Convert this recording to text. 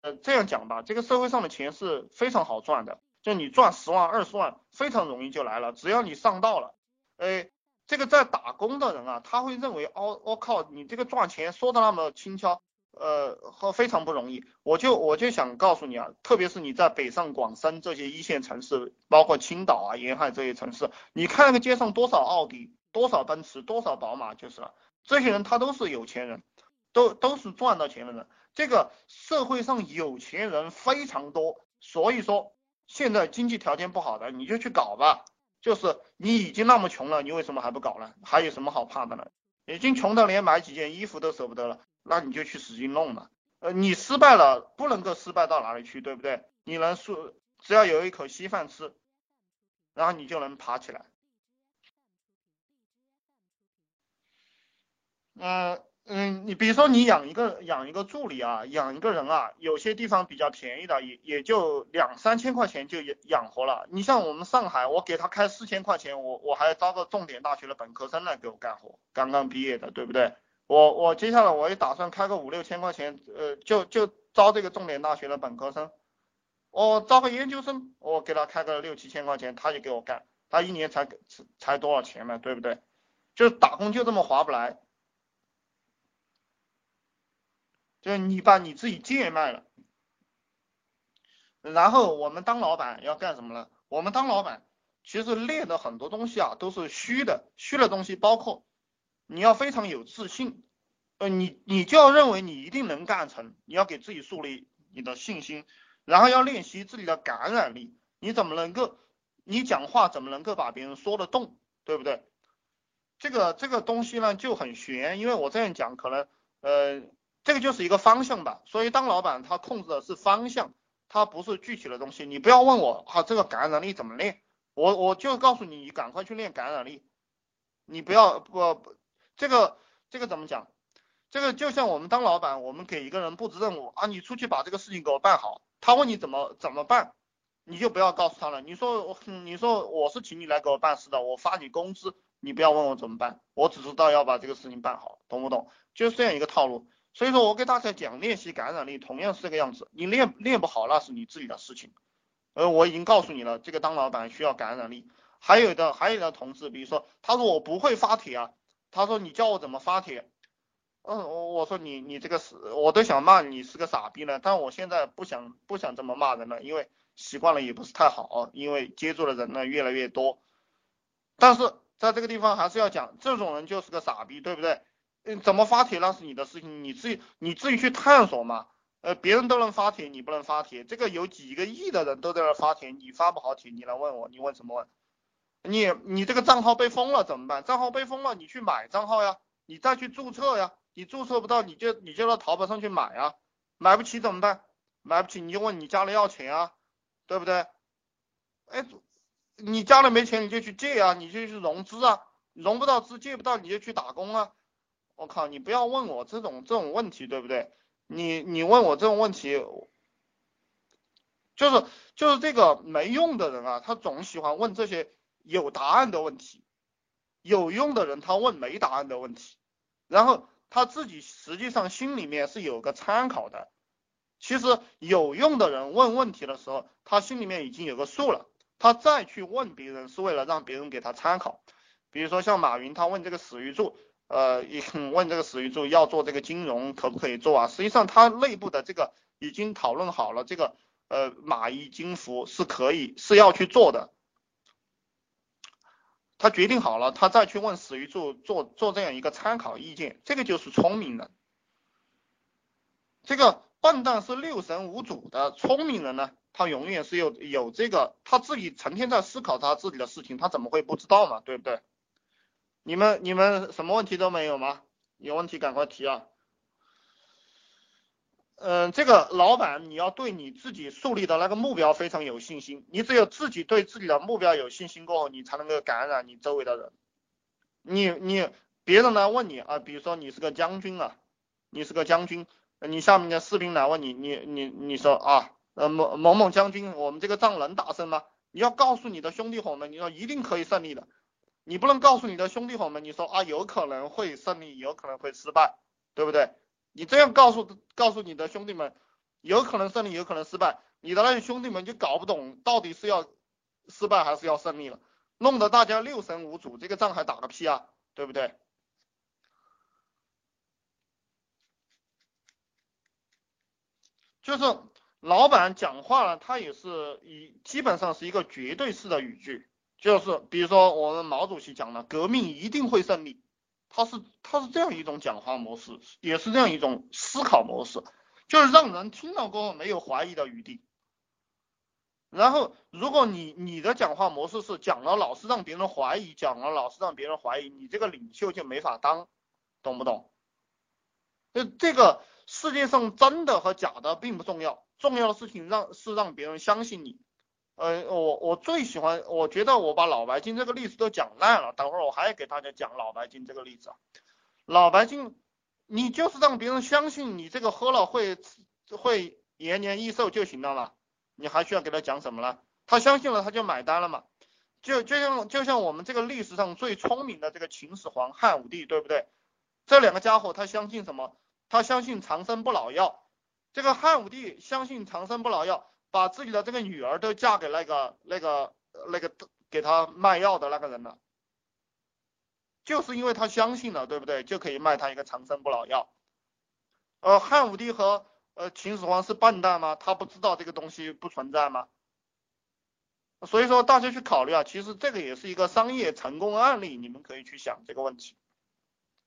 呃这样讲吧，这个社会上的钱是非常好赚的，就你赚十万二十万非常容易就来了，只要你上道了，哎，这个在打工的人啊，他会认为哦我靠，你这个赚钱说的那么轻巧。呃，和非常不容易，我就我就想告诉你啊，特别是你在北上广深这些一线城市，包括青岛啊、沿海这些城市，你看那个街上多少奥迪、多少奔驰、多少宝马，就是了。这些人他都是有钱人，都都是赚到钱的人。这个社会上有钱人非常多，所以说现在经济条件不好的你就去搞吧。就是你已经那么穷了，你为什么还不搞呢？还有什么好怕的呢？已经穷的连买几件衣服都舍不得了。那你就去使劲弄嘛，呃，你失败了不能够失败到哪里去，对不对？你能说只要有一口稀饭吃，然后你就能爬起来。嗯嗯，你比如说你养一个养一个助理啊，养一个人啊，有些地方比较便宜的，也也就两三千块钱就养养活了。你像我们上海，我给他开四千块钱，我我还招个重点大学的本科生来给我干活，刚刚毕业的，对不对？我我接下来我也打算开个五六千块钱，呃，就就招这个重点大学的本科生，我招个研究生，我给他开个六七千块钱，他就给我干，他一年才才多少钱嘛，对不对？就是打工就这么划不来，就是你把你自己贱卖了，然后我们当老板要干什么呢？我们当老板其实练的很多东西啊都是虚的，虚的东西包括。你要非常有自信，呃，你你就要认为你一定能干成，你要给自己树立你的信心，然后要练习自己的感染力，你怎么能够，你讲话怎么能够把别人说得动，对不对？这个这个东西呢就很悬，因为我这样讲可能，呃，这个就是一个方向吧。所以当老板他控制的是方向，他不是具体的东西。你不要问我啊，这个感染力怎么练？我我就告诉你，你赶快去练感染力，你不要不不。这个这个怎么讲？这个就像我们当老板，我们给一个人布置任务啊，你出去把这个事情给我办好。他问你怎么怎么办，你就不要告诉他了。你说你说我是请你来给我办事的，我发你工资，你不要问我怎么办，我只知道要把这个事情办好，懂不懂？就是这样一个套路。所以说我给大家讲练习感染力，同样是这个样子。你练练不好，那是你自己的事情。而我已经告诉你了，这个当老板需要感染力。还有的还有的同志，比如说他说我不会发帖啊。他说你教我怎么发帖，嗯，我我说你你这个是，我都想骂你是个傻逼了，但我现在不想不想这么骂人了，因为习惯了也不是太好，因为接触的人呢越来越多，但是在这个地方还是要讲，这种人就是个傻逼，对不对？嗯，怎么发帖那是你的事情，你自己你自己去探索嘛，呃，别人都能发帖，你不能发帖，这个有几个亿的人都在那发帖，你发不好帖，你来问我，你问什么问？你你这个账号被封了怎么办？账号被封了，你去买账号呀，你再去注册呀。你注册不到，你就你就到淘宝上去买啊。买不起怎么办？买不起你就问你家里要钱啊，对不对？哎，你家里没钱你就去借啊，你就去融资啊，融不到资借不到你就去打工啊。我靠，你不要问我这种这种问题，对不对？你你问我这种问题，就是就是这个没用的人啊，他总喜欢问这些。有答案的问题，有用的人他问没答案的问题，然后他自己实际上心里面是有个参考的。其实有用的人问问题的时候，他心里面已经有个数了，他再去问别人是为了让别人给他参考。比如说像马云，他问这个史玉柱，呃，问这个史玉柱要做这个金融可不可以做啊？实际上他内部的这个已经讨论好了，这个呃蚂蚁金服是可以是要去做的。他决定好了，他再去问史玉柱做做这样一个参考意见，这个就是聪明人。这个笨蛋是六神无主的，聪明人呢，他永远是有有这个，他自己成天在思考他自己的事情，他怎么会不知道嘛，对不对？你们你们什么问题都没有吗？有问题赶快提啊。嗯，这个老板你要对你自己树立的那个目标非常有信心，你只有自己对自己的目标有信心过后，你才能够感染你周围的人。你你别人来问你啊，比如说你是个将军啊，你是个将军，你下面的士兵来问你，你你你说啊，呃某某某将军，我们这个仗能打胜吗？你要告诉你的兄弟伙们，你说一定可以胜利的，你不能告诉你的兄弟伙们，你说啊有可能会胜利，有可能会失败，对不对？你这样告诉告诉你的兄弟们，有可能胜利，有可能失败。你的那些兄弟们就搞不懂到底是要失败还是要胜利了，弄得大家六神无主，这个仗还打个屁啊，对不对？就是老板讲话呢，他也是以基本上是一个绝对式的语句，就是比如说我们毛主席讲的，革命一定会胜利，他是他是这样一种讲话模式，也是这样一种思考模式，就是让人听到过后没有怀疑的余地。然后，如果你你的讲话模式是讲了老是让别人怀疑，讲了老是让别人怀疑，你这个领袖就没法当，懂不懂？就这个世界上真的和假的并不重要，重要的事情让是让别人相信你。呃，我我最喜欢，我觉得我把老白金这个例子都讲烂了，等会儿我还要给大家讲老白金这个例子啊。老白金，你就是让别人相信你这个喝了会会延年益寿就行了嘛。你还需要给他讲什么呢？他相信了，他就买单了嘛。就就像就像我们这个历史上最聪明的这个秦始皇、汉武帝，对不对？这两个家伙他相信什么？他相信长生不老药。这个汉武帝相信长生不老药，把自己的这个女儿都嫁给那个那个那个给他卖药的那个人了，就是因为他相信了，对不对？就可以卖他一个长生不老药。呃，汉武帝和呃，秦始皇是笨蛋吗？他不知道这个东西不存在吗？所以说大家去考虑啊，其实这个也是一个商业成功案例，你们可以去想这个问题。